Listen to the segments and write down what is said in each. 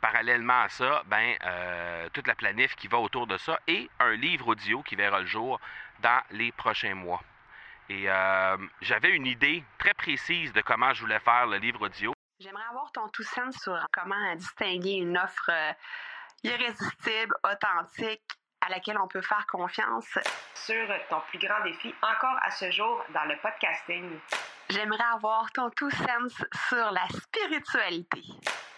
parallèlement à ça, ben, toute la planif qui va autour de ça et un livre audio qui verra le jour dans les prochains mois. Et j'avais une idée très précise de comment je voulais faire le livre audio. J'aimerais avoir ton tout sens sur comment distinguer une offre irrésistible, authentique, à laquelle on peut faire confiance. Sur ton plus grand défi encore à ce jour dans le podcasting. J'aimerais avoir ton tout sens sur la spiritualité.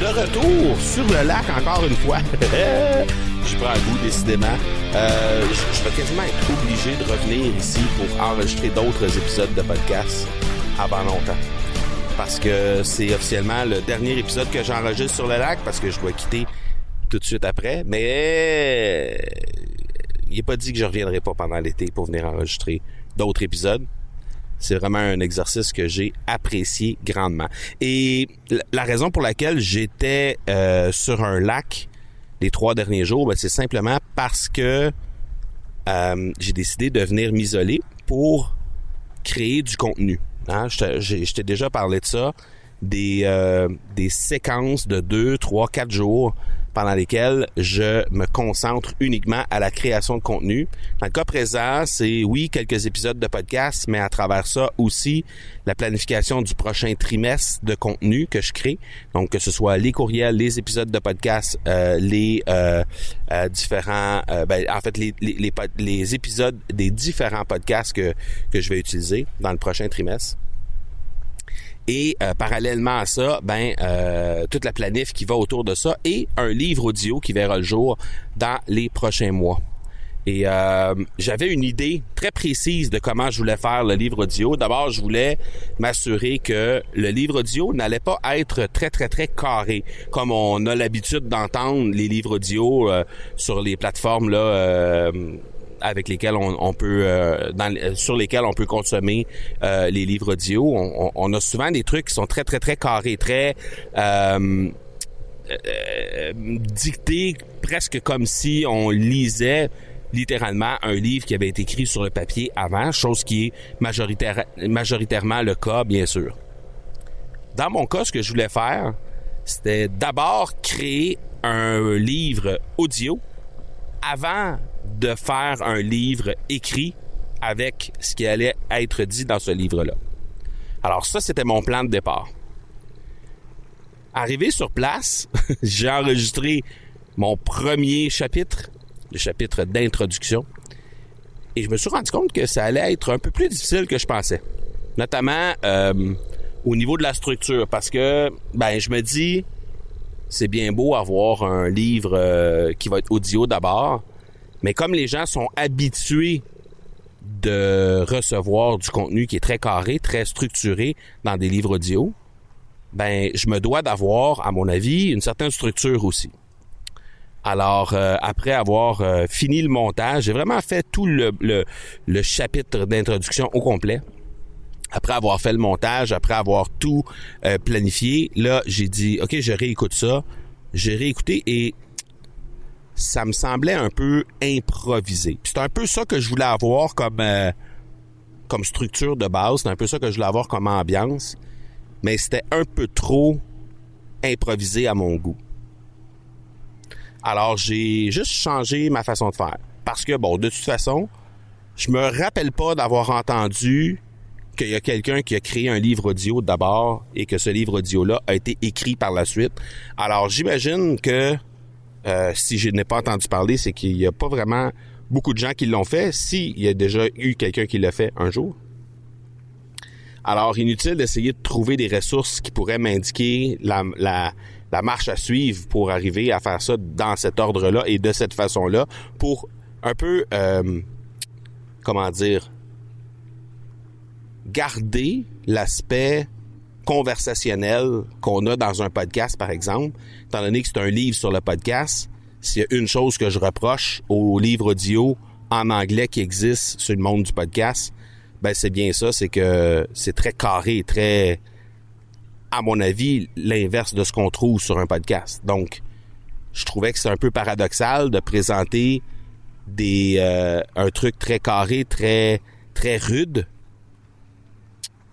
De retour sur le lac encore une fois. je prends un goût décidément. Euh, je, vais quasiment être obligé de revenir ici pour enregistrer d'autres épisodes de podcast avant longtemps. Parce que c'est officiellement le dernier épisode que j'enregistre sur le lac parce que je dois quitter tout de suite après. Mais il n'est pas dit que je reviendrai pas pendant l'été pour venir enregistrer d'autres épisodes. C'est vraiment un exercice que j'ai apprécié grandement. Et la raison pour laquelle j'étais euh, sur un lac les trois derniers jours, ben, c'est simplement parce que euh, j'ai décidé de venir m'isoler pour créer du contenu. Hein? Je t'ai déjà parlé de ça, des, euh, des séquences de deux, trois, quatre jours pendant lesquels je me concentre uniquement à la création de contenu. Dans le cas présent, c'est oui, quelques épisodes de podcast, mais à travers ça aussi la planification du prochain trimestre de contenu que je crée. Donc que ce soit les courriels, les épisodes de podcast, euh, les euh, euh, différents, ben, en fait les, les, les, les épisodes des différents podcasts que, que je vais utiliser dans le prochain trimestre. Et euh, parallèlement à ça, ben euh, toute la planif qui va autour de ça et un livre audio qui verra le jour dans les prochains mois. Et euh, j'avais une idée très précise de comment je voulais faire le livre audio. D'abord, je voulais m'assurer que le livre audio n'allait pas être très, très, très carré, comme on a l'habitude d'entendre les livres audio sur les plateformes là avec lesquels on, peut euh, sur lesquels on peut consommer euh, les livres audio. On, a souvent des trucs qui sont très très très carrés, très euh, dictés presque comme si on lisait littéralement un livre qui avait été écrit sur le papier avant, chose qui est majoritaire, majoritairement le cas, bien sûr. Dans mon cas, ce que je voulais faire, c'était d'abord créer un livre audio avant de faire un livre écrit avec ce qui allait être dit dans ce livre-là. Alors ça, c'était mon plan de départ. Arrivé sur place, j'ai enregistré mon premier chapitre, le chapitre d'introduction, et je me suis rendu compte que ça allait être un peu plus difficile que je pensais, notamment euh, au niveau de la structure, parce que ben je me dis, c'est bien beau avoir un livre euh, qui va être audio d'abord, mais comme les gens sont habitués de recevoir du contenu qui est très carré, très structuré dans des livres audio, ben je me dois d'avoir, à mon avis, une certaine structure aussi. Alors, euh, après avoir euh, fini le montage, j'ai vraiment fait tout le, le, chapitre d'introduction au complet. Après avoir fait le montage, après avoir tout euh, planifié, là, j'ai dit, OK, je réécoute ça. J'ai réécouté et ça me semblait un peu improvisé. C'est un peu ça que je voulais avoir comme euh, comme structure de base, c'est un peu ça que je voulais avoir comme ambiance, mais c'était un peu trop improvisé à mon goût. Alors j'ai juste changé ma façon de faire parce que bon, de toute façon, je me rappelle pas d'avoir entendu qu'il y a quelqu'un qui a créé un livre audio d'abord et que ce livre audio là a été écrit par la suite. Alors j'imagine que euh, si je n'ai pas entendu parler, c'est qu'il n'y a pas vraiment beaucoup de gens qui l'ont fait. S'il y a déjà eu quelqu'un qui l'a fait un jour. Alors, inutile d'essayer de trouver des ressources qui pourraient m'indiquer la, marche à suivre pour arriver à faire ça dans cet ordre-là et de cette façon-là pour un peu, euh, comment dire, garder l'aspect conversationnel qu'on a dans un podcast, par exemple, étant donné que c'est un livre sur le podcast, s'il y a une chose que je reproche au livre audio en anglais qui existe sur le monde du podcast, ben c'est bien ça, c'est que c'est très carré, très, à mon avis, l'inverse de ce qu'on trouve sur un podcast. Donc, je trouvais que c'est un peu paradoxal de présenter euh, un truc très carré, très très rude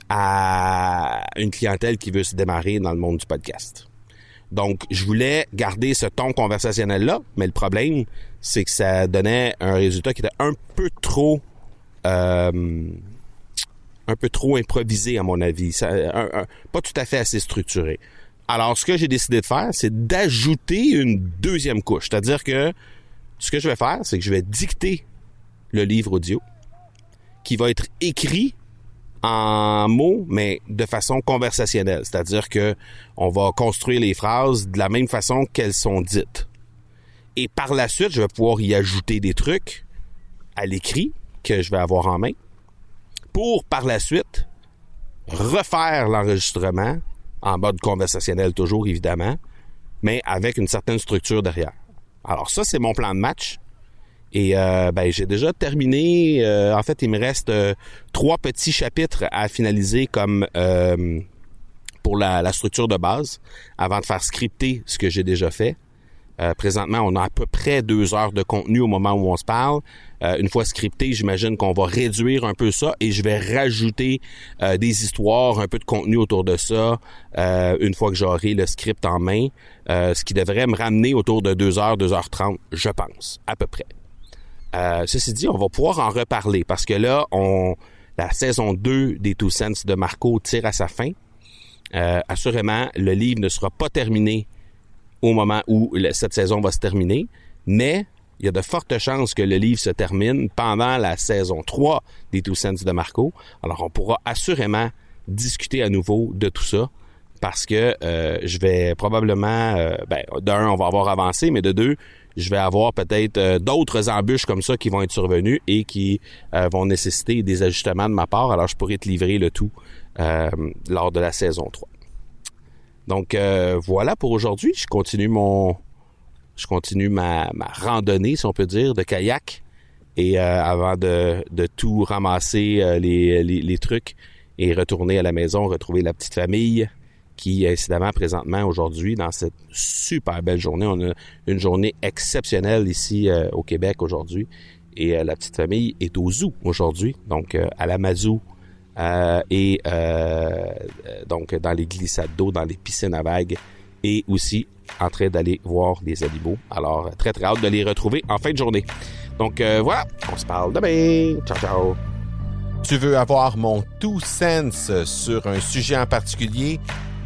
à une clientèle qui veut se démarrer dans le monde du podcast. Donc, je voulais garder ce ton conversationnel-là, mais le problème, c'est que ça donnait un résultat qui était un peu trop euh, un peu trop improvisé à mon avis, pas tout à fait assez structuré. Alors, ce que j'ai décidé de faire, c'est d'ajouter une deuxième couche, c'est-à-dire que ce que je vais faire, c'est que je vais dicter le livre audio qui va être écrit en mots, mais de façon conversationnelle. C'est-à-dire que on va construire les phrases de la même façon qu'elles sont dites. Et par la suite, je vais pouvoir y ajouter des trucs à l'écrit que je vais avoir en main pour par la suite refaire l'enregistrement en mode conversationnel toujours évidemment, mais avec une certaine structure derrière. Alors ça, c'est mon plan de match. Et euh, ben, j'ai déjà terminé. Euh, en fait, il me reste euh, trois petits chapitres à finaliser comme pour la, structure de base avant de faire scripter ce que j'ai déjà fait. Euh, présentement, on a à peu près deux heures de contenu au moment où on se parle. Euh, une fois scripté, j'imagine qu'on va réduire un peu ça et je vais rajouter euh, des histoires, un peu de contenu autour de ça une fois que j'aurai le script en main, ce qui devrait me ramener autour de 2 heures, 2 heures 30, je pense, à peu près. Ceci dit, on va pouvoir en reparler parce que là, on la saison 2 des Two de Marco tire à sa fin. assurément, le livre ne sera pas terminé au moment où cette saison va se terminer, mais il y a de fortes chances que le livre se termine pendant la saison 3 des Two de Marco. Alors, on pourra assurément discuter à nouveau de tout ça parce que euh, je vais probablement, euh, ben, d'un, on va avoir avancé, mais de deux, je vais avoir peut-être euh, d'autres embûches comme ça qui vont être survenues et qui vont nécessiter des ajustements de ma part. Alors, je pourrais te livrer le tout lors de la saison 3. Donc euh, voilà pour aujourd'hui. Je continue mon, je continue ma, randonnée, si on peut dire, de kayak. Et euh, avant de, tout ramasser euh, les, trucs et retourner à la maison, retrouver la petite famille qui, incidemment, présentement, aujourd'hui, dans cette super belle journée, on a une journée exceptionnelle ici au Québec aujourd'hui. Et la petite famille est au zoo aujourd'hui, donc à la Mazou euh, et euh, donc dans les glissades d'eau, dans les piscines à vagues et aussi en train d'aller voir des animaux. Alors, très très hâte de les retrouver en fin de journée. Donc euh, voilà, on se parle demain. Ciao ciao. Tu veux avoir mon tout sens sur un sujet en particulier?